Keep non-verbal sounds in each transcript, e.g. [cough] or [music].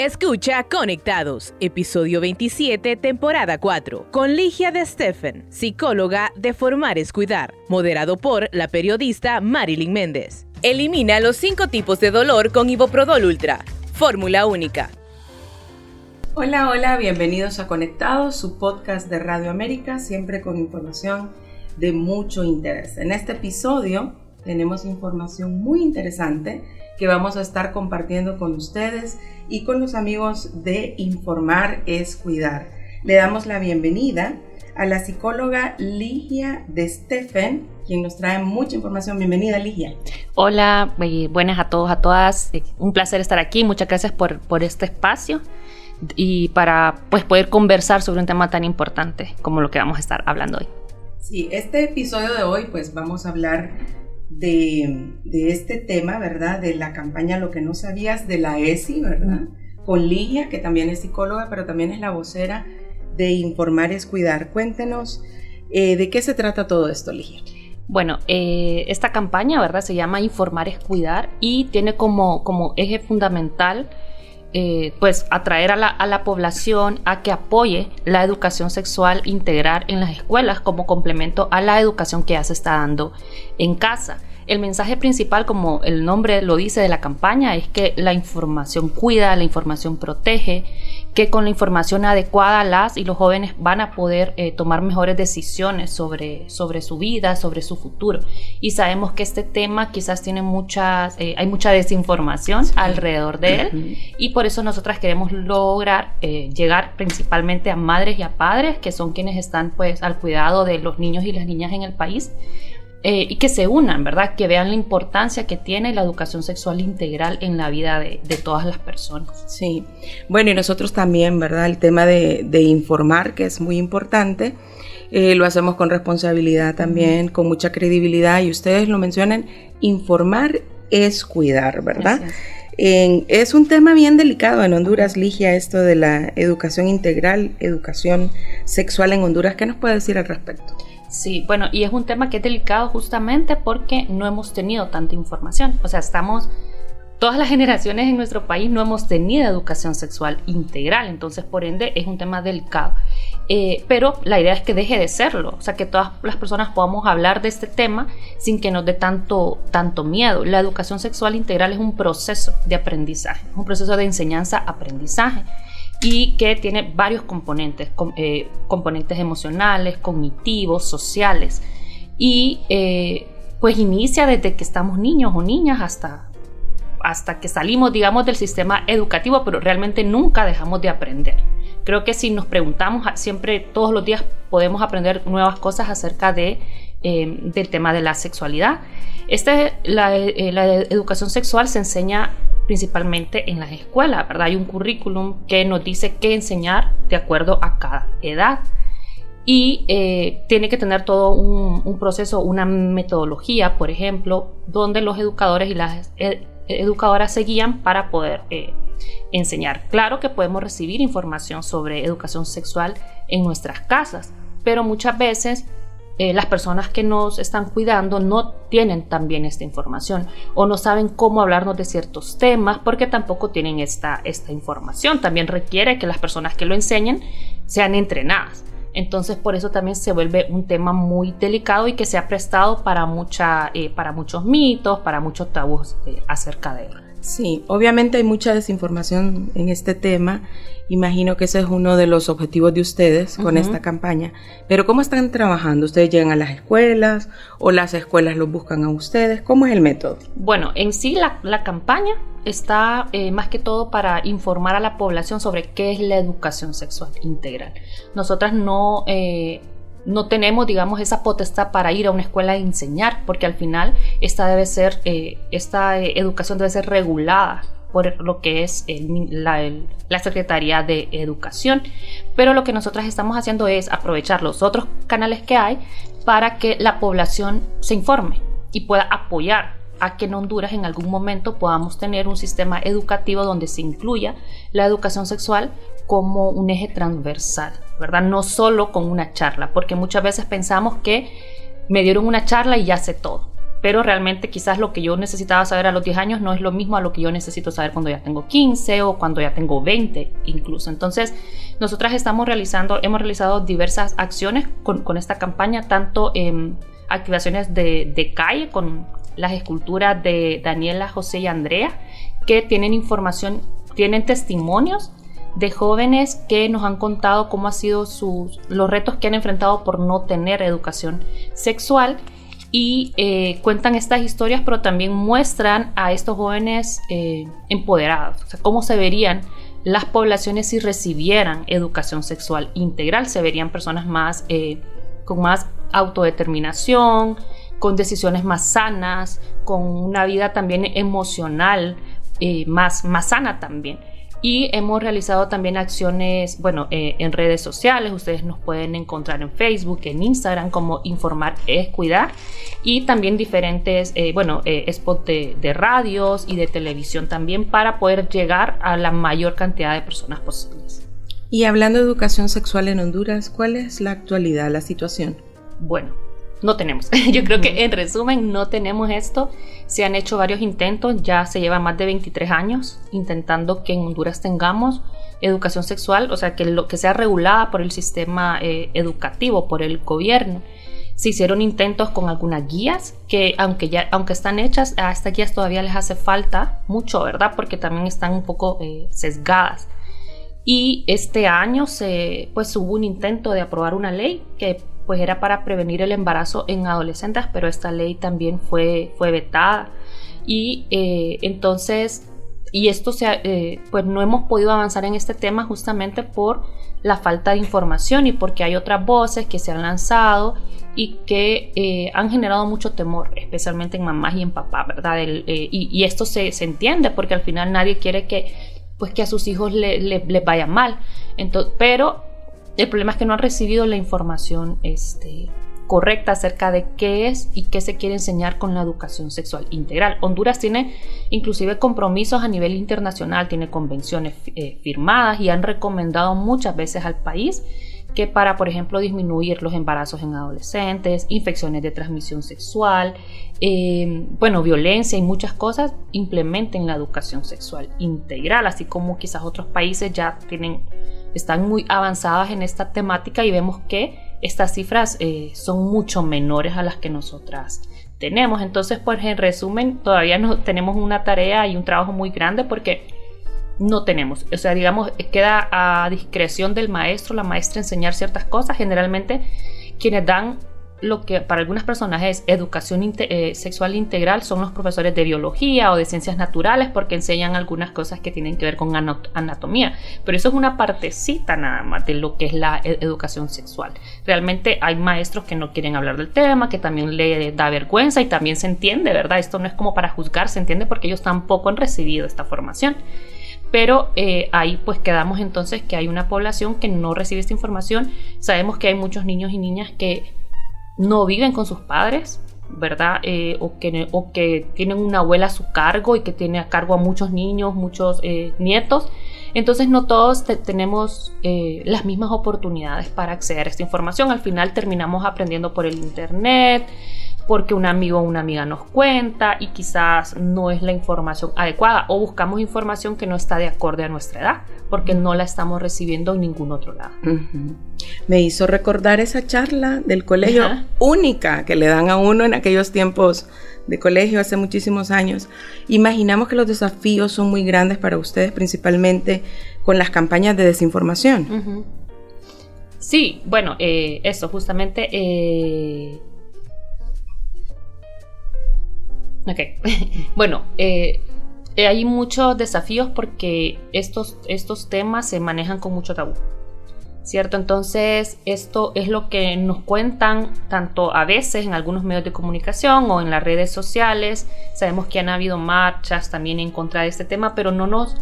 Escucha Conectados, episodio 27, temporada 4, con Ligia de Stephen, psicóloga de Formar es Cuidar, moderado por la periodista Marilyn Méndez. Elimina los cinco tipos de dolor con Iboprodol Ultra, fórmula única. Hola, hola, bienvenidos a Conectados, su podcast de Radio América, siempre con información de mucho interés. En este episodio tenemos información muy interesante que vamos a estar compartiendo con ustedes y con los amigos de Informar es Cuidar. Le damos la bienvenida a la psicóloga Ligia de Stephen, quien nos trae mucha información. Bienvenida, Ligia. Hola, buenas a todos, a todas. Eh, un placer estar aquí. Muchas gracias por, por este espacio y para pues, poder conversar sobre un tema tan importante como lo que vamos a estar hablando hoy. Sí, este episodio de hoy pues vamos a hablar de, este tema, ¿verdad? De la campaña Lo que no sabías de la ESI, ¿verdad? Con Ligia, que también es psicóloga, pero también es la vocera de Informar es Cuidar. Cuéntenos eh, de qué se trata todo esto, Ligia. Bueno, eh, esta campaña, ¿verdad? Se llama Informar es Cuidar y tiene como, como eje fundamental eh, pues atraer a la, a la, población a que apoye la educación sexual integral en las escuelas como complemento a la educación que ya se está dando en casa. El mensaje principal, como el nombre lo dice de la campaña, es que la información cuida, la información protege, que con la información adecuada las y los jóvenes van a poder eh, tomar mejores decisiones sobre, sobre su vida, sobre su futuro. Y sabemos que este tema quizás tiene muchas, eh, hay mucha desinformación alrededor de él y por eso nosotras queremos lograr eh, llegar principalmente a madres y a padres que son quienes están pues al cuidado de los niños y las niñas en el país eh, y que se unan, ¿verdad? Que vean la importancia que tiene la educación sexual integral en la vida de, todas las personas. Sí, bueno, y nosotros también, ¿verdad? El tema de, informar, que es muy importante, eh, lo hacemos con responsabilidad también, con mucha credibilidad, y ustedes lo mencionan, informar es cuidar, ¿verdad? es un tema bien delicado en Honduras, Ligia, esto de la educación integral, educación sexual en Honduras. ¿Qué nos puede decir al respecto? Sí, bueno, y es un tema que es delicado justamente porque no hemos tenido tanta información. O sea, estamos, todas las [laughs] generaciones en nuestro país no hemos tenido educación sexual integral, entonces por ende es un tema delicado. Eh, pero la idea es que deje de serlo, o sea, que todas las personas podamos hablar de este tema sin que nos dé tanto, tanto miedo. La educación sexual integral es un proceso de aprendizaje, es un proceso de enseñanza-aprendizaje y que tiene varios componentes, eh, componentes emocionales, cognitivos, sociales. Y eh, pues inicia desde que estamos niños o niñas hasta, hasta que salimos, digamos, del sistema educativo, pero realmente nunca dejamos de aprender. Creo que si nos preguntamos, siempre todos los días podemos aprender nuevas cosas acerca de, eh, del tema de la sexualidad. Este, la, la educación sexual se enseña principalmente en las escuelas, ¿verdad? Hay un currículum que nos dice qué enseñar de acuerdo a cada edad y eh, tiene que tener todo un, proceso, una metodología, por ejemplo, donde los educadores y las e, educadoras se guían para poder eh, enseñar. Claro que podemos recibir información sobre educación sexual en nuestras casas, pero muchas veces eh, las personas que nos están cuidando no tienen también esta información o no saben cómo hablarnos de ciertos temas porque tampoco tienen esta, esta información. También requiere que las personas que lo enseñen sean entrenadas. Entonces por eso también se vuelve un tema muy delicado y que se ha prestado para, mucha, eh, para muchos mitos, para muchos tabús eh, acerca de él. Sí, obviamente hay mucha desinformación en este tema. Imagino que ese es uno de los objetivos de ustedes con esta campaña. Pero ¿cómo están trabajando? ¿Ustedes llegan a las escuelas o las escuelas los buscan a ustedes? ¿Cómo es el método? Bueno, en sí la, campaña está eh, más que todo para informar a la población sobre qué es la educación sexual integral. Nosotras no... Eh, no tenemos, digamos, esa potestad para ir a una escuela a enseñar, porque al final esta debe ser, eh, esta eh, educación debe ser regulada por lo que es la, la, Secretaría de Educación. Pero lo que nosotras estamos haciendo es aprovechar los otros canales que hay para que la población se informe y pueda apoyar a que en Honduras en algún momento podamos tener un sistema educativo donde se incluya la educación sexual como un eje transversal, ¿verdad? No solo con una charla, porque muchas veces pensamos que me dieron una charla y ya sé todo. pero realmente quizás lo que yo necesitaba saber a los 10 años no es lo mismo a lo que yo necesito saber cuando ya tengo 15 o cuando ya tengo 20 incluso. Entonces, nosotras estamos realizando, hemos realizado diversas acciones con, con esta campaña, tanto en activaciones de, de calle con las esculturas de Daniela, José y Andrea, que tienen información, tienen testimonios de jóvenes que nos han contado cómo han sido sus, los retos que han enfrentado por no tener educación sexual y eh, cuentan estas historias, pero también muestran a estos jóvenes eh, empoderados, o cómo se verían las poblaciones si recibieran educación sexual integral, se verían personas más eh, con más autodeterminación, con decisiones más sanas, con una vida también emocional más, más sana también y hemos realizado también acciones, bueno, eh, en redes sociales, ustedes nos pueden encontrar en Facebook, en Instagram como Informar es Cuidar y también diferentes, eh, bueno, eh, spots de, de, radios y de televisión también para poder llegar a la mayor cantidad de personas posibles. Y hablando de educación sexual en Honduras, ¿cuál es la actualidad, la situación? Bueno, no tenemos. [laughs] Yo creo que en resumen no tenemos esto. Se han hecho varios intentos, ya se lleva más de 23 años intentando que en Honduras tengamos educación sexual, o sea, que lo que sea regulada por el sistema eh, educativo, por el gobierno. Se hicieron intentos con algunas guías que aunque ya aunque están hechas, a estas guías todavía les hace falta mucho, ¿verdad? Porque también están un poco eh, sesgadas. Y este año se pues hubo un intento de aprobar una ley que pues era para prevenir el embarazo en adolescentes, pero esta ley también fue, fue vetada. Y eh, entonces, y esto se, eh, pues no hemos podido avanzar en este tema justamente por la falta de información y porque hay otras voces que se han lanzado y que eh, han generado mucho temor, especialmente en mamás y en papás, ¿verdad? y, esto se, se, entiende porque al final nadie quiere que, pues, que a sus hijos les le, vaya mal. Entonces, pero el problema es que no han recibido la información este, correcta acerca de qué es y qué se quiere enseñar con la educación sexual integral. Honduras tiene inclusive compromisos a nivel internacional, tiene convenciones eh, firmadas y han recomendado muchas veces al país que para, por ejemplo, disminuir los embarazos en adolescentes, infecciones de transmisión sexual, eh, bueno, violencia y muchas cosas, implementen la educación sexual integral, así como quizás otros países ya tienen están muy avanzadas en esta temática y vemos que estas cifras eh, son mucho menores a las que nosotras tenemos. Entonces, pues en resumen, todavía no tenemos una tarea y un trabajo muy grande porque no tenemos. O sea, digamos, queda a discreción del maestro, la maestra enseñar ciertas cosas. Generalmente, quienes dan lo que para algunas personas es educación eh, sexual integral son los profesores de biología o de ciencias naturales porque enseñan algunas cosas que tienen que ver con anatomía, pero eso es una partecita nada más de lo que es la e-, educación sexual. Realmente hay maestros que no quieren hablar del tema, que también le da vergüenza y también se entiende, ¿verdad? Esto no es como para juzgar, se entiende porque ellos tampoco han recibido esta formación pero eh, ahí pues quedamos entonces que hay una población que no recibe esta información. Sabemos que hay muchos niños y niñas que no viven con sus padres, ¿verdad? Eh, o, que, o que tienen una abuela a su cargo y que tiene a cargo a muchos niños, muchos eh, nietos. Entonces no todos tenemos las mismas oportunidades para acceder a esta información. Al final terminamos aprendiendo por el Internet, porque un amigo o una amiga nos cuenta y quizás no es la información adecuada o buscamos información que no está de acorde a nuestra edad porque no la estamos recibiendo en ningún otro lado. Me hizo recordar esa charla del colegio única que le dan a uno en aquellos tiempos de colegio hace muchísimos años. Imaginamos que los desafíos son muy grandes para ustedes, principalmente con las campañas de desinformación. Sí, bueno, eh, eso justamente eh, Ok. [laughs] bueno, eh, eh, hay muchos desafíos porque estos, estos temas se manejan con mucho tabú. ¿Cierto? Entonces, esto es lo que nos cuentan tanto a veces en algunos medios de comunicación o en las redes sociales. Sabemos que han habido marchas también en contra de este tema, pero no nos,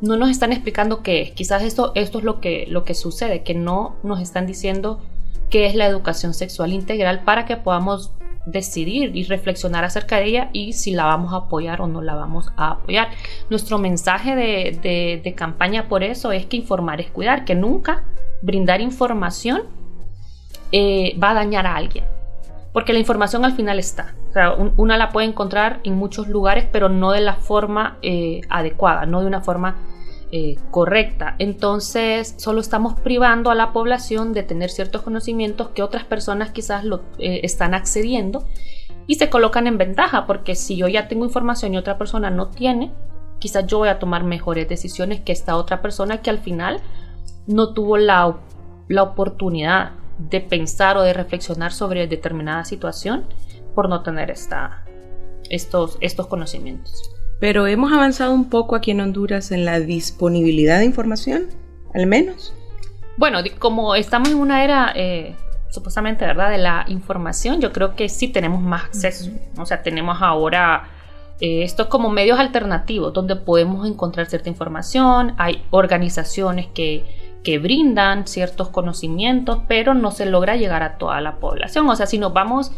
no nos están explicando qué es. Quizás esto, esto es lo que, lo que sucede, que no nos están diciendo qué es la educación sexual integral para que podamos decidir y reflexionar acerca de ella y si la vamos a apoyar o no la vamos a apoyar. Nuestro mensaje de, campaña por eso es que informar es cuidar, que nunca brindar información eh, va a dañar a alguien. Porque la información al final está. sea, una la puede encontrar en muchos lugares, pero no de la forma eh, adecuada, no de una forma eh, correcta. Entonces, solo estamos privando a la población de tener ciertos conocimientos que otras personas quizás lo eh, están accediendo y se colocan en ventaja, porque si yo ya tengo información y otra persona no tiene, quizás yo voy a tomar mejores decisiones que esta otra persona que al final no tuvo la, la oportunidad de pensar o de reflexionar sobre determinada situación por no tener esta, estos, estos conocimientos. Pero hemos avanzado un poco aquí en Honduras en la disponibilidad de información, al menos. Bueno, como estamos en una era eh, supuestamente, ¿verdad?, de la información, yo creo que sí tenemos más acceso. O sea, tenemos ahora eh, esto como medios alternativos donde podemos encontrar cierta información. Hay organizaciones que, que brindan ciertos conocimientos, pero no se logra llegar a toda la población. O sea, si nos vamos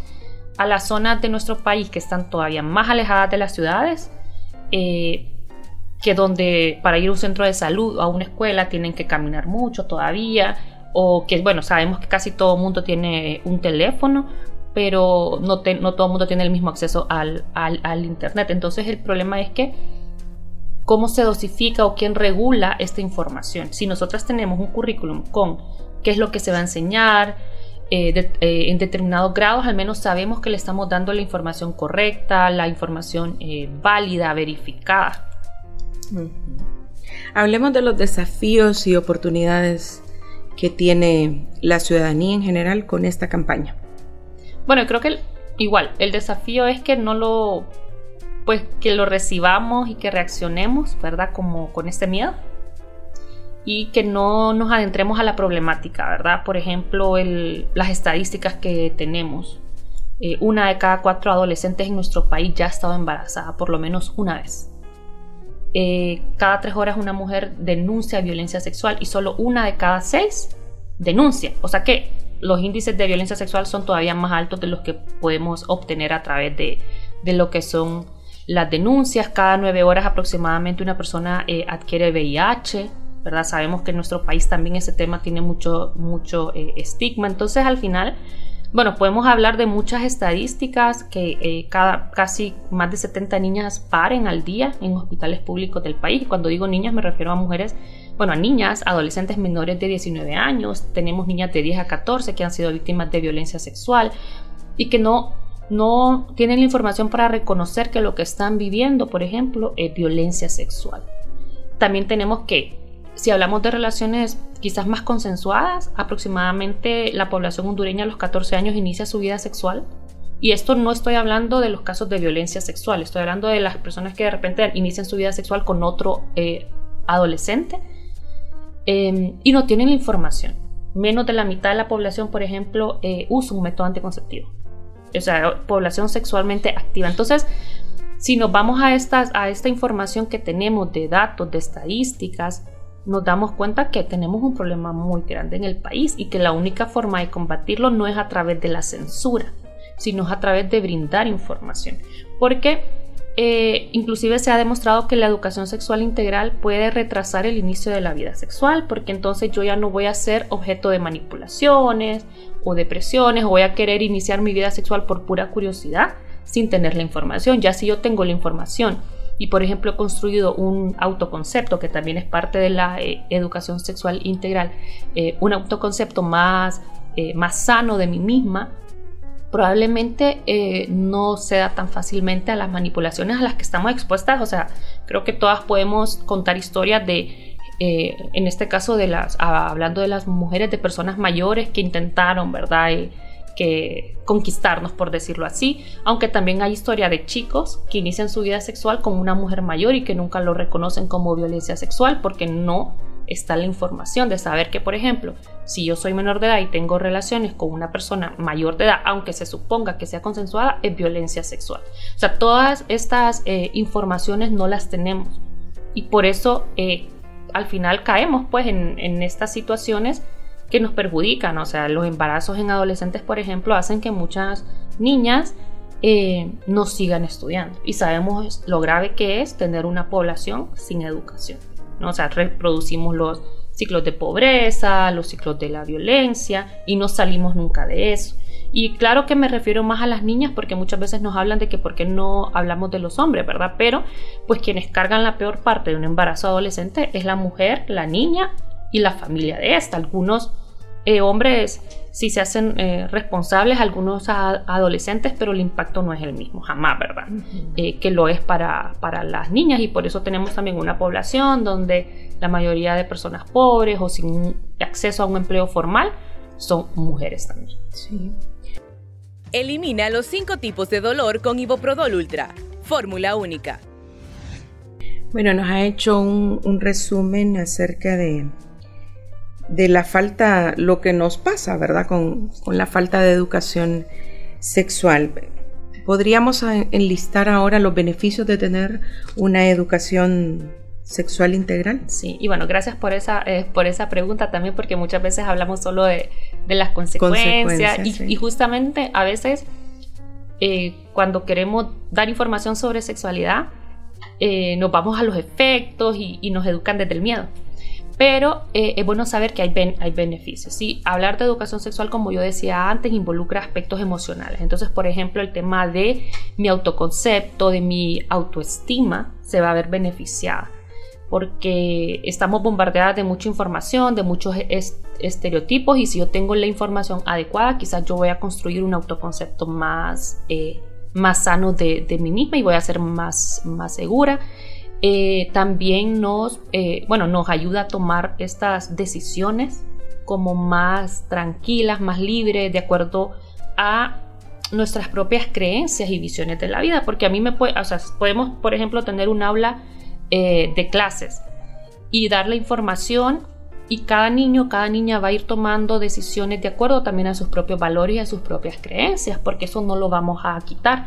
a las zonas de nuestro país que están todavía más alejadas de las ciudades, eh, que donde para ir a un centro de salud o a una escuela tienen que caminar mucho todavía, o que, bueno, sabemos que casi todo el mundo tiene un teléfono, pero no, no todo el mundo tiene el mismo acceso al, al, Internet. Entonces el problema es que cómo se dosifica o quién regula esta información. Si nosotras tenemos un currículum con qué es lo que se va a enseñar, eh, eh, en determinados grados al menos sabemos que le estamos dando la información correcta, la información eh, válida, verificada. Hablemos de los desafíos y oportunidades que tiene la ciudadanía en general con esta campaña. Bueno, creo que igual, el desafío es que no lo, pues que lo recibamos y que reaccionemos, ¿verdad? Como con este miedo y que no nos adentremos a la problemática, ¿verdad? Por ejemplo, las estadísticas que tenemos. Eh, una de cada cuatro adolescentes en nuestro país ya ha estado embarazada por lo menos una vez. Eh, cada tres horas una mujer denuncia violencia sexual y solo una de cada seis denuncia. O sea que los índices de violencia sexual son todavía más altos de los que podemos obtener a través de, lo que son las denuncias. Cada nueve horas aproximadamente una persona eh, adquiere VIH. ¿Verdad? Sabemos que en nuestro país también ese tema tiene mucho, mucho eh, estigma. Entonces, al final, bueno, podemos hablar de muchas estadísticas que eh, cada, casi más de 70 niñas paren al día en hospitales públicos del país. Y cuando digo niñas me refiero a mujeres, bueno, a niñas, adolescentes menores de 19 años, tenemos niñas de 10 a 14 que han sido víctimas de violencia sexual y que no, no tienen la información para reconocer que lo que están viviendo, por ejemplo, es violencia sexual. También tenemos que si hablamos de relaciones quizás más consensuadas, aproximadamente la población hondureña a los 14 años inicia su vida sexual. Y esto no estoy hablando de los casos de violencia sexual, estoy hablando de las personas que de repente inician su vida sexual con otro eh, adolescente em, y no tienen información. Menos de la mitad de la población, por ejemplo, eh, usa un método anticonceptivo. O sea, población sexualmente activa. Entonces, si nos vamos a, estas, a esta información que tenemos de datos, de estadísticas, nos damos cuenta que tenemos un problema muy grande en el país y que la única forma de combatirlo no es a través de la censura, sino a través de brindar información. Porque eh, inclusive se ha demostrado que la educación sexual integral puede retrasar el inicio de la vida sexual, porque entonces yo ya no voy a ser objeto de manipulaciones o depresiones o voy a querer iniciar mi vida sexual por pura curiosidad sin tener la información. Ya si yo tengo la información y por ejemplo he construido un autoconcepto que también es parte de la eh, educación sexual integral, eh, un autoconcepto más, eh, más sano de mí misma, probablemente no se da tan fácilmente a las manipulaciones a las que estamos expuestas. O sea, creo que todas podemos contar historias de, en este caso, de las, hablando de las mujeres, de personas mayores que intentaron, ¿verdad? Conquistarnos, por decirlo así, aunque también hay historia de chicos que inician su vida sexual con una mujer mayor y que nunca lo reconocen como violencia sexual porque no está la información de saber que, por ejemplo, si yo soy menor de edad y tengo relaciones con una persona mayor de edad, aunque se suponga que sea consensuada, es violencia sexual. O sea, todas estas eh, informaciones no las tenemos y por eso eh, al final caemos pues en estas situaciones que nos perjudican. O sea, los embarazos en adolescentes, por ejemplo, hacen que muchas niñas eh, no sigan estudiando. Y sabemos lo grave que es tener una población sin educación. ¿no? O sea, reproducimos los ciclos de pobreza, los ciclos de la violencia y no salimos nunca de eso. Y claro que me refiero más a las niñas porque muchas veces nos hablan de que por qué no hablamos de los hombres, ¿verdad? Pero pues quienes cargan la peor parte de un embarazo adolescente es la mujer, la niña y la familia de esta. Algunos eh, hombres sí se hacen eh, responsables, algunos adolescentes, pero el impacto no es el mismo, jamás, ¿verdad? Eh, que lo es para, para las niñas y por eso tenemos también una población donde la mayoría de personas pobres o sin acceso a un empleo formal son mujeres también. Sí. Elimina los cinco tipos de dolor con Iboprodol Ultra. Fórmula única. Bueno, nos ha hecho un, resumen acerca de, de la falta, lo que nos pasa, ¿verdad? Con, con la falta de educación sexual. ¿Podríamos enlistar ahora los beneficios de tener una educación sexual integral? Sí, y bueno, gracias por esa, eh, por esa pregunta también, porque muchas veces hablamos solo de, de las consecuencias, y, justamente a veces eh, cuando queremos dar información sobre sexualidad, eh, nos vamos a los efectos y, nos educan desde el miedo. Pero es bueno saber que hay, hay beneficios. ¿sí? Hablar de educación sexual, como yo decía antes, involucra aspectos emocionales. Entonces, por ejemplo, el tema de mi autoconcepto, de mi autoestima, se va a ver beneficiada porque estamos bombardeadas de mucha información, de muchos estereotipos y si yo tengo la información adecuada, quizás yo voy a construir un autoconcepto más, eh, más sano de, mí misma y voy a ser más, más segura. Eh, también nos, eh, bueno, nos ayuda a tomar estas decisiones como más tranquilas, más libres, de acuerdo a nuestras propias creencias y visiones de la vida, porque a mí me puede, o sea, podemos, por ejemplo, tener un aula eh, de clases y dar la información y cada niño, cada niña va a ir tomando decisiones de acuerdo también a sus propios valores y a sus propias creencias, porque eso no lo vamos a quitar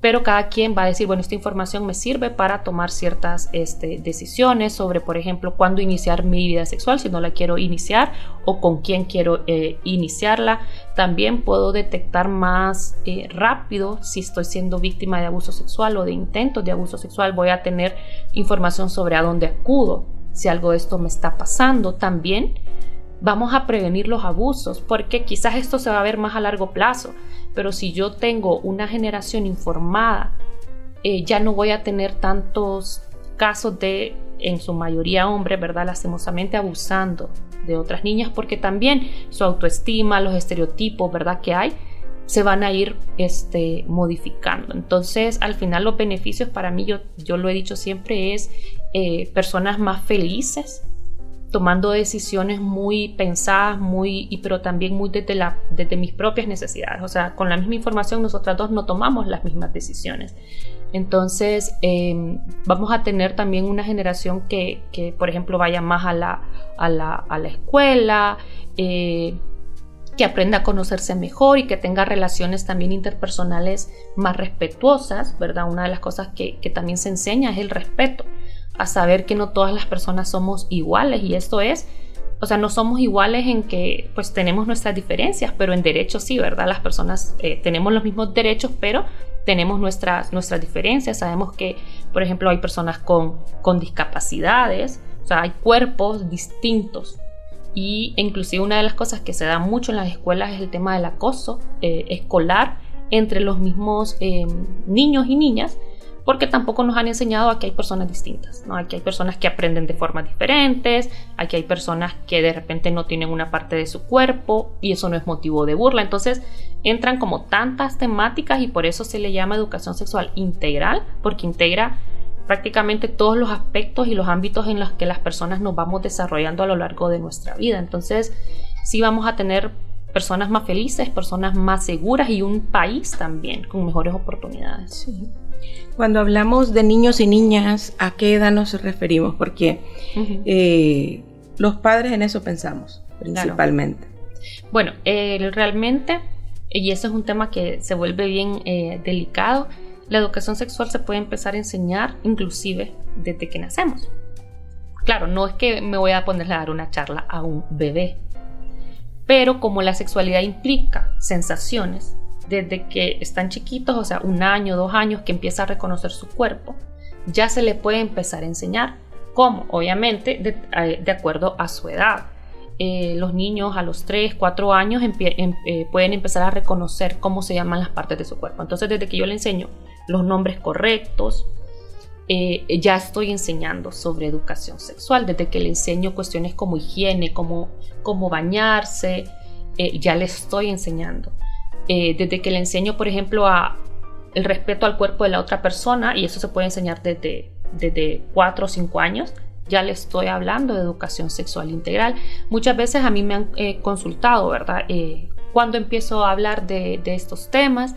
pero cada quien va a decir, bueno, esta información me sirve para tomar ciertas este, decisiones sobre, por ejemplo, cuándo iniciar mi vida sexual, si no la quiero iniciar, o con quién quiero eh, iniciarla. También puedo detectar más eh, rápido si estoy siendo víctima de abuso sexual o de intentos de abuso sexual. Voy a tener información sobre a dónde acudo, si algo de esto me está pasando. También vamos a prevenir los abusos, porque quizás esto se va a ver más a largo plazo, pero si yo tengo una generación informada, eh, ya no voy a tener tantos casos de, en su mayoría hombres, ¿verdad?, lastimosamente abusando de otras niñas, porque también su autoestima, los estereotipos, ¿verdad?, que hay, se van a ir este, modificando. Entonces, al final los beneficios para mí, yo, yo lo he dicho siempre, es eh, personas más felices, tomando decisiones muy pensadas, muy, y, pero también muy desde, desde mis propias necesidades. O sea, con la misma información nosotras dos no tomamos las mismas decisiones. Entonces, em, vamos a tener también una generación que, por ejemplo, vaya más a la, escuela, eh, que aprenda a conocerse mejor y que tenga relaciones también interpersonales más respetuosas, ¿verdad? Una de las cosas que también se enseña es el respeto a saber que no todas las personas somos iguales y esto es, o sea, no somos iguales en que pues tenemos nuestras diferencias, pero en derechos sí, ¿verdad? Las personas eh, tenemos los mismos derechos, pero tenemos nuestras, nuestras diferencias. Sabemos que, por ejemplo, hay personas con, con discapacidades, o sea, hay cuerpos distintos. Y inclusive una de las cosas que se da mucho en las escuelas es el tema del acoso eh, escolar entre los mismos eh, niños y niñas porque tampoco nos han enseñado a que hay personas distintas, ¿no? Aquí hay personas que aprenden de formas diferentes, aquí hay personas que de repente no tienen una parte de su cuerpo y eso no es motivo de burla. Entonces entran como tantas temáticas y por eso se le llama educación sexual integral, porque integra prácticamente todos los aspectos y los ámbitos en los que las personas nos vamos desarrollando a lo largo de nuestra vida. Entonces sí vamos a tener personas más felices, personas más seguras y un país también con mejores oportunidades. Sí. Cuando hablamos de niños y niñas, ¿a qué edad nos referimos? Porque eh, los padres en eso pensamos, principalmente. Bueno, realmente, y ese es un tema que se vuelve bien eh, delicado, la educación sexual se puede empezar a enseñar inclusive desde que nacemos. Claro, no es que me voy a ponerle a dar una charla a un bebé, pero como la sexualidad implica sensaciones, desde que están chiquitos, o sea, un año, dos años, que empieza a reconocer su cuerpo, ya se le puede empezar a enseñar. ¿Cómo? Obviamente, de, eh, acuerdo a su edad. eh, los niños a los 3, 4 años em, eh, pueden empezar a reconocer cómo se llaman las partes de su cuerpo. Entonces, desde que yo le enseño los nombres correctos, ya estoy enseñando sobre educación sexual. Desde que le enseño cuestiones como higiene, como cómo bañarse, ya le estoy enseñando. Desde que le enseño, por ejemplo, a el respeto al cuerpo de la otra persona, y eso se puede enseñar desde, desde 4 o 5 años, ya le estoy hablando de educación sexual integral. Muchas veces a mí me han eh, consultado, ¿verdad? Eh, cuando empiezo a hablar de, estos temas,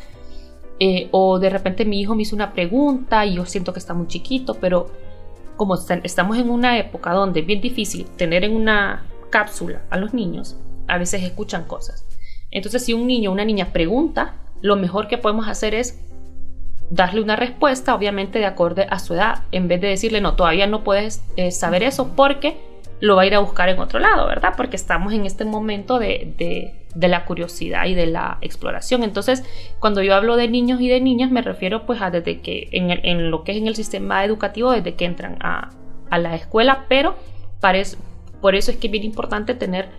eh, o de repente mi hijo me hizo una pregunta y yo siento que está muy chiquito, pero como estamos en una época donde es bien difícil tener en una cápsula a los niños, a veces escuchan cosas. Entonces, si un niño o una niña pregunta, lo mejor que podemos hacer es darle una respuesta, obviamente de acorde a su edad, en vez de decirle, no, todavía no puedes eh, saber eso porque lo va a ir a buscar en otro lado, ¿verdad? Porque estamos en este momento de, la curiosidad y de la exploración. Entonces, cuando yo hablo de niños y de niñas, me refiero pues a desde que, en, lo que es en el sistema educativo, desde que entran a, la escuela, pero por eso es que es bien importante tener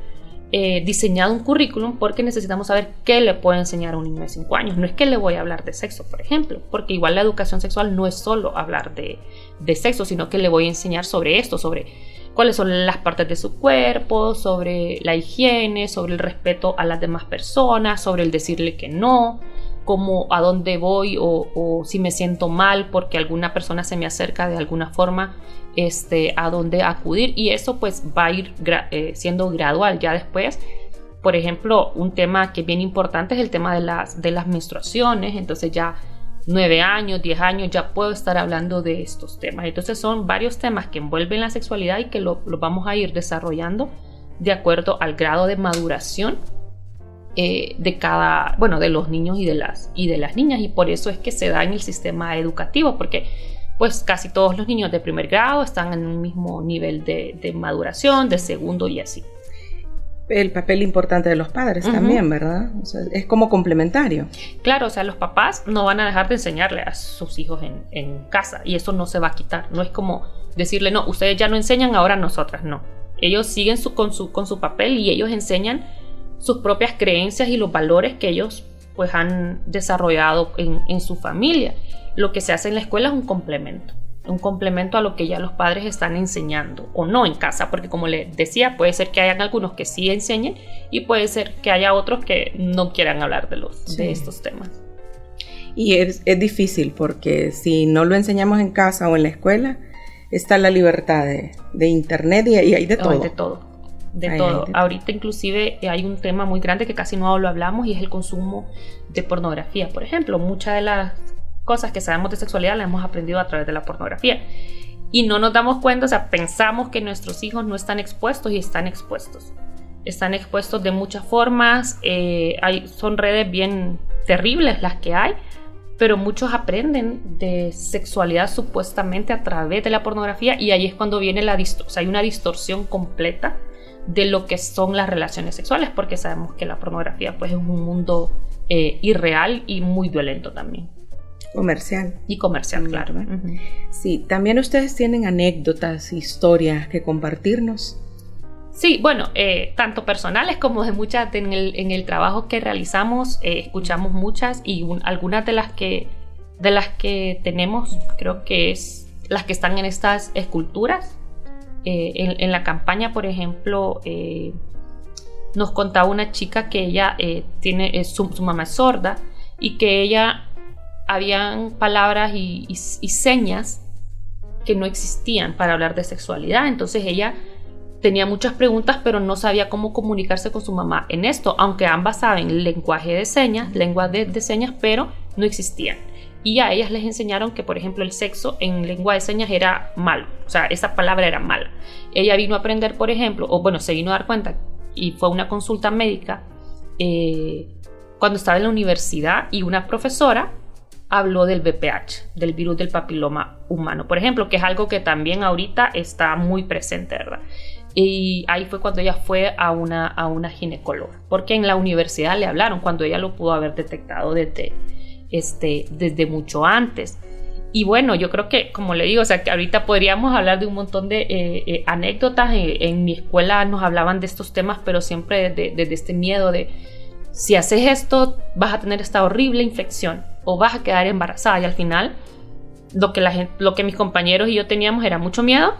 eh, diseñado un currículum porque necesitamos saber qué le puedo enseñar a un niño de 5 años. No es que le voy a hablar de sexo, por ejemplo, porque igual la educación sexual no es solo hablar de, de sexo, sino que le voy a enseñar sobre esto, sobre cuáles son las partes de su cuerpo, sobre la higiene, sobre el respeto a las demás personas, sobre el decirle que no, como a dónde voy o, si me siento mal porque alguna persona se me acerca de alguna forma este, a dónde acudir y eso pues va a ir eh, siendo gradual ya después. Por ejemplo, un tema que es bien importante es el tema de las, de las menstruaciones, entonces ya nueve años, diez años, ya puedo estar hablando de estos temas. Entonces son varios temas que envuelven la sexualidad y que lo, lo vamos a ir desarrollando de acuerdo al grado de maduración eh, de cada, bueno, de los niños y de, las, y de las niñas. Y por eso es que se da en el sistema educativo, porque pues casi todos los niños de primer grado están en un mismo nivel de, maduración, de segundo y así. El papel importante de los padres también, ¿verdad? es como complementario. Claro, o sea, los papás no van a dejar de enseñarle a sus hijos en, casa y eso no se va a quitar. No es como decirle, no, ustedes ya no enseñan, ahora nosotras no. Ellos siguen su, con, su, con su papel y ellos enseñan sus propias creencias y los valores que ellos pues han desarrollado en, su familia. Lo que se hace en la escuela es un complemento, un complemento a lo que ya los padres están enseñando o no en casa, porque como le decía, puede ser que hayan algunos que sí enseñen y puede ser que haya otros que no quieran hablar de, los, de estos temas. Y es, difícil porque si no lo enseñamos en casa o en la escuela, está la libertad de, internet y, ahí hay de todo. de todo de todo. Ahorita inclusive hay un tema muy grande que casi no lo hablamos y es el consumo de pornografía. Por ejemplo, muchas de las cosas que sabemos de sexualidad las hemos aprendido a través de la pornografía. Y no nos damos cuenta, o sea, pensamos que nuestros hijos no están expuestos y están expuestos. Están expuestos de muchas formas, eh, hay, son redes bien terribles las que hay, pero muchos aprenden de sexualidad supuestamente a través de la pornografía y ahí es cuando viene la distorsión, o sea, hay una distorsión completa de lo que son las relaciones sexuales, porque sabemos que la pornografía pues es un mundo eh, irreal y muy violento también. Comercial. Y comercial, claro. Sí, también ustedes tienen anécdotas, historias que compartirnos. Sí, bueno, eh, tanto personales como de muchas en el, en el trabajo que realizamos, eh, escuchamos muchas y algunas de las que de las que tenemos, creo que es las que están en estas esculturas, eh, en, la campaña, por ejemplo, eh, nos contaba una chica que ella eh, tiene, su, mamá es sorda y que ella habían palabras y, señas que no existían para hablar de sexualidad. Entonces ella tenía muchas preguntas, pero no sabía cómo comunicarse con su mamá en esto, aunque ambas saben lenguaje de señas, lengua de señas, pero no existían y a ellas les enseñaron que, por ejemplo, el sexo en lengua de señas era malo, o sea, esa palabra era mala. Ella vino a aprender, por ejemplo, o bueno, se vino a dar cuenta y fue una consulta médica eh, cuando estaba en la universidad y una profesora habló del VPH, del virus del papiloma humano, por ejemplo, que es algo que también ahorita está muy presente, ¿verdad? Y ahí fue cuando ella fue a una, a una ginecóloga, porque en la universidad le hablaron cuando ella lo pudo haber detectado desde, este, desde mucho antes. y bueno, yo creo que, como le digo, o sea, ahorita podríamos hablar de un montón de eh, eh, anécdotas. En, mi escuela nos hablaban de estos temas, pero siempre desde este miedo de si haces esto, vas a tener esta horrible infección o vas a quedar embarazada. Y al final, lo que mis compañeros y yo teníamos era mucho miedo,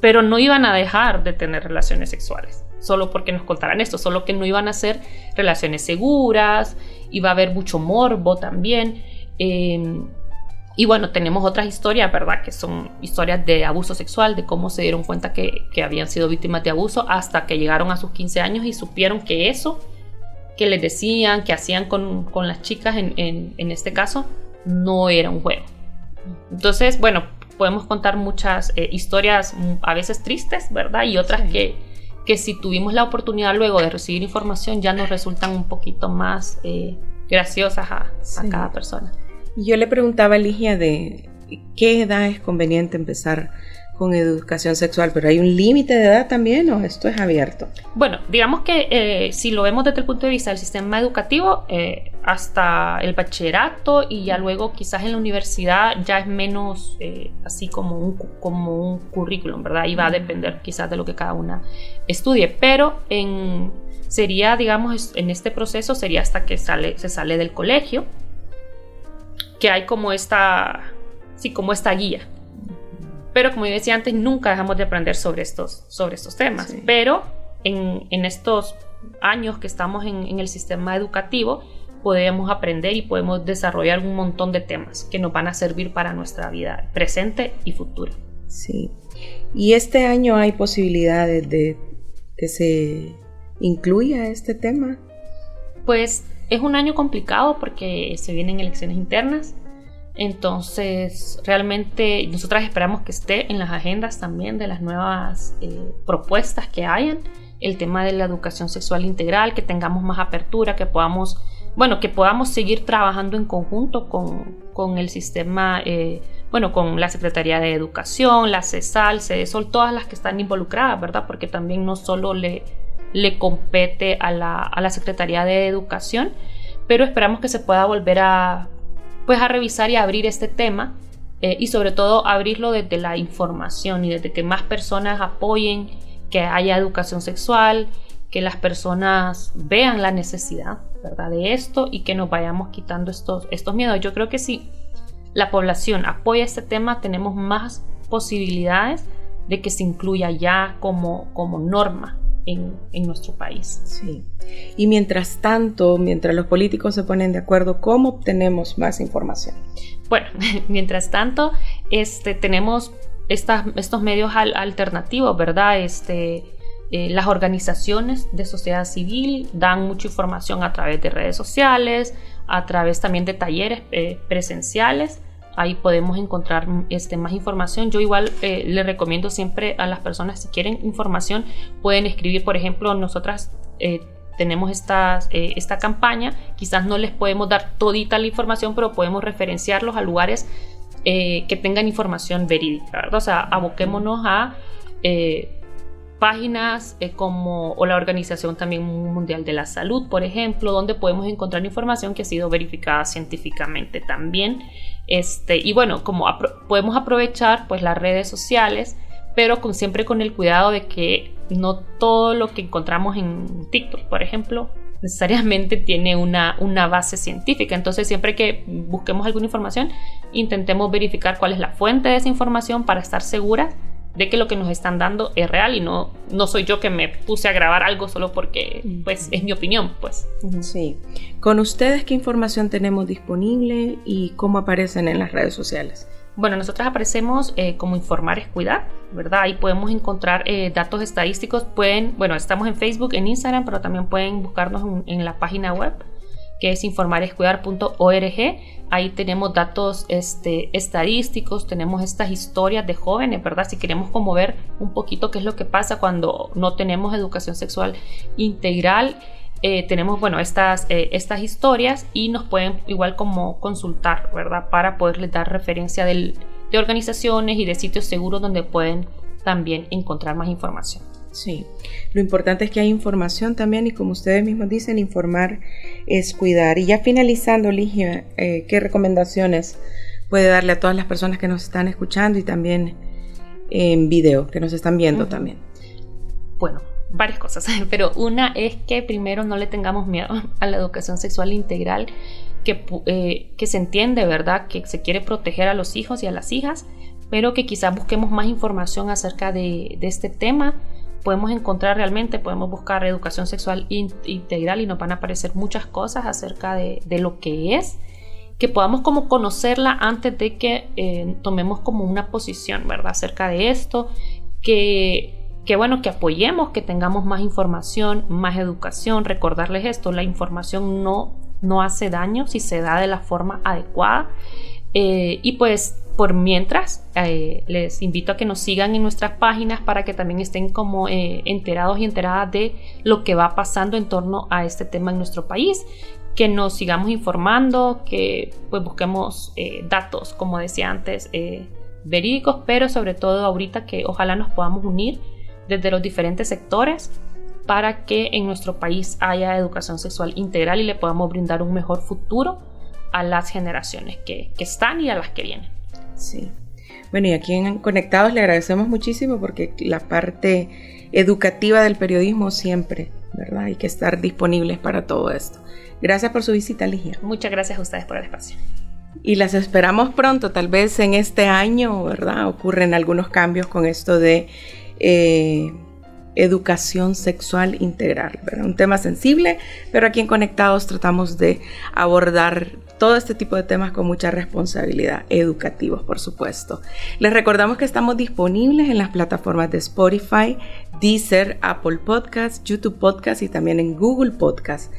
pero no iban a dejar de tener relaciones sexuales solo porque nos contaran esto, solo que no iban a ser relaciones seguras, iba a haber mucho morbo también. Eh, y bueno, tenemos otras historias, ¿verdad? Que son historias de abuso sexual, de cómo se dieron cuenta que, habían sido víctimas de abuso hasta que llegaron a sus 15 años y supieron que eso que les decían, que hacían con, las chicas en, este caso, no era un juego. Entonces, bueno, podemos contar muchas eh, historias mm, a veces tristes, ¿verdad? Y otras que, que si tuvimos la oportunidad luego de recibir información ya nos resultan un poquito más eh, graciosas a, a cada persona. Yo le preguntaba a Ligia de qué edad es conveniente empezar con educación sexual, pero ¿hay un límite de edad también o esto es abierto? Bueno, digamos que eh, si lo vemos desde el punto de vista del sistema educativo, eh, hasta el bachillerato y ya luego quizás en la universidad ya es menos eh, así como un, como un currículum, ¿verdad? Y va a depender quizás de lo que cada una estudie, pero en, sería, digamos, en este proceso sería hasta que sale, se sale del colegio que hay como esta, sí, como esta guía. Pero como yo decía antes, nunca dejamos de aprender sobre estos, sobre estos temas. Pero en, en, estos años que estamos en, en, el sistema educativo, podemos aprender y podemos desarrollar un montón de temas que nos van a servir para nuestra vida presente y futura. Sí. Y este año hay posibilidades de que se incluya este tema. Pues es un año complicado porque se vienen elecciones internas. Entonces, realmente nosotras esperamos que esté en las agendas también de las nuevas eh, propuestas que hayan. El tema de la educación sexual integral, que tengamos más apertura, que podamos, bueno, que podamos seguir trabajando en conjunto con, el sistema, eh, bueno, con la Secretaría de Educación, la CESAL, CESOL, todas las que están involucradas, ¿verdad? Porque también no solo le le compete a la, Secretaría de Educación, pero esperamos que se pueda volver a, pues, a revisar y abrir este tema eh, y sobre todo abrirlo desde la información y desde que más personas apoyen que haya educación sexual, que las personas vean la necesidad ¿verdad? de esto y que nos vayamos quitando estos, estos miedos. Yo creo que si la población apoya este tema, tenemos más posibilidades de que se incluya ya como, como norma en, nuestro país. Sí. Y mientras tanto, mientras los políticos se ponen de acuerdo, ¿cómo obtenemos más información? Bueno, [laughs] mientras tanto, este, tenemos estos medios alternativos, ¿verdad? Este, eh, las organizaciones de sociedad civil dan mucha información a través de redes sociales, a través también de talleres eh, presenciales ahí podemos encontrar este, más información. Yo igual eh, le recomiendo siempre a las personas si quieren información pueden escribir, por ejemplo, nosotras eh, tenemos eh, esta campaña, quizás no les podemos dar todita la información, pero podemos referenciarlos a lugares que tengan información verídica, ¿verdad? O sea, aboquémonos a páginas como o la Organización también Mundial de la Salud, por ejemplo, donde podemos encontrar información que ha sido verificada científicamente también. Este, y bueno, como podemos aprovechar pues las redes sociales, pero con, siempre con el cuidado de que no todo lo que encontramos en TikTok, por ejemplo, necesariamente [laughs] tiene una, una base científica. Entonces, siempre que busquemos alguna información, intentemos verificar cuál es la fuente de esa información para estar seguras de que lo que nos están dando es real y no, no soy yo que me puse a grabar algo solo porque pues es mi opinión, pues. Sí. Con ustedes, ¿qué información tenemos disponible y cómo aparecen en las redes sociales? Bueno, nosotros aparecemos eh, como Informar es Cuidar, ¿verdad? Ahí podemos encontrar eh, datos estadísticos. Pueden, bueno, estamos en Facebook, en Instagram, pero también pueden buscarnos en la página web que es informarescuidar.org. Ahí tenemos datos este, estadísticos, tenemos estas historias de jóvenes, ¿verdad? Si queremos como ver un poquito qué es lo que pasa cuando no tenemos educación sexual integral. Eh, tenemos, bueno, estas, eh, estas historias y nos pueden igual como consultar, ¿verdad? Para poderles dar referencia de organizaciones y de sitios seguros donde pueden también encontrar más información. Sí, lo importante es que hay información también y como ustedes mismos dicen, informar es cuidar. Y ya finalizando, Ligia, eh, ¿qué recomendaciones puede darle a todas las personas que nos están escuchando y también en video, que nos están viendo también? Bueno, varias cosas, [laughs] pero una es que primero no le tengamos miedo a la educación sexual integral, que, eh, que se entiende, ¿verdad? Que se quiere proteger a los hijos y a las hijas, pero que quizás busquemos más información acerca de, de este tema. Podemos encontrar realmente, podemos buscar educación sexual integral y nos van a aparecer muchas cosas acerca de, de lo que es que podamos como conocerla antes de que eh, tomemos como una posición, ¿verdad? Acerca de esto, que que bueno, que apoyemos, que tengamos más información, más educación, recordarles esto, la información no, no hace daño si se da de la forma adecuada. Eh, y pues por mientras, eh, les invito a que nos sigan en nuestras páginas para que también estén como eh, enterados y enteradas de lo que va pasando en torno a este tema en nuestro país que nos sigamos informando, que pues busquemos datos, como decía antes, verídicos, pero sobre todo ahorita que ojalá nos podamos unir desde los diferentes sectores para que en nuestro país haya educación sexual integral y le podamos brindar un mejor futuro a las generaciones que, están y a las que vienen. Sí. Bueno, y aquí en Conectados le agradecemos muchísimo porque la parte educativa del periodismo siempre, ¿verdad? Hay que estar disponibles para todo esto. Gracias por su visita, Ligia. Muchas gracias a ustedes por el espacio. Y las esperamos pronto, tal vez en este año, ¿verdad? Ocurren algunos cambios con esto de eh, educación sexual integral. Un tema sensible, pero aquí en Conectados tratamos de abordar todo este tipo de temas con mucha responsabilidad, educativos por supuesto. Les recordamos que estamos disponibles en las plataformas de Spotify, Deezer, Apple Podcasts, YouTube Podcasts y también en Google Podcasts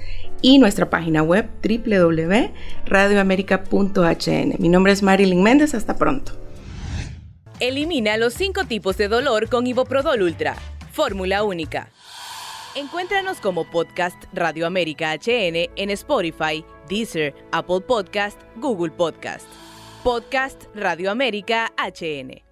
y nuestra página web www.radioamerica.hn. Mi nombre es Marilyn Méndez, hasta pronto. Elimina los cinco tipos de dolor con Iboprodol Ultra. Fórmula única. Encuéntranos como podcast Radio América HN en Spotify, Deezer, Apple Podcast, Google Podcast. Podcast Radio América HN.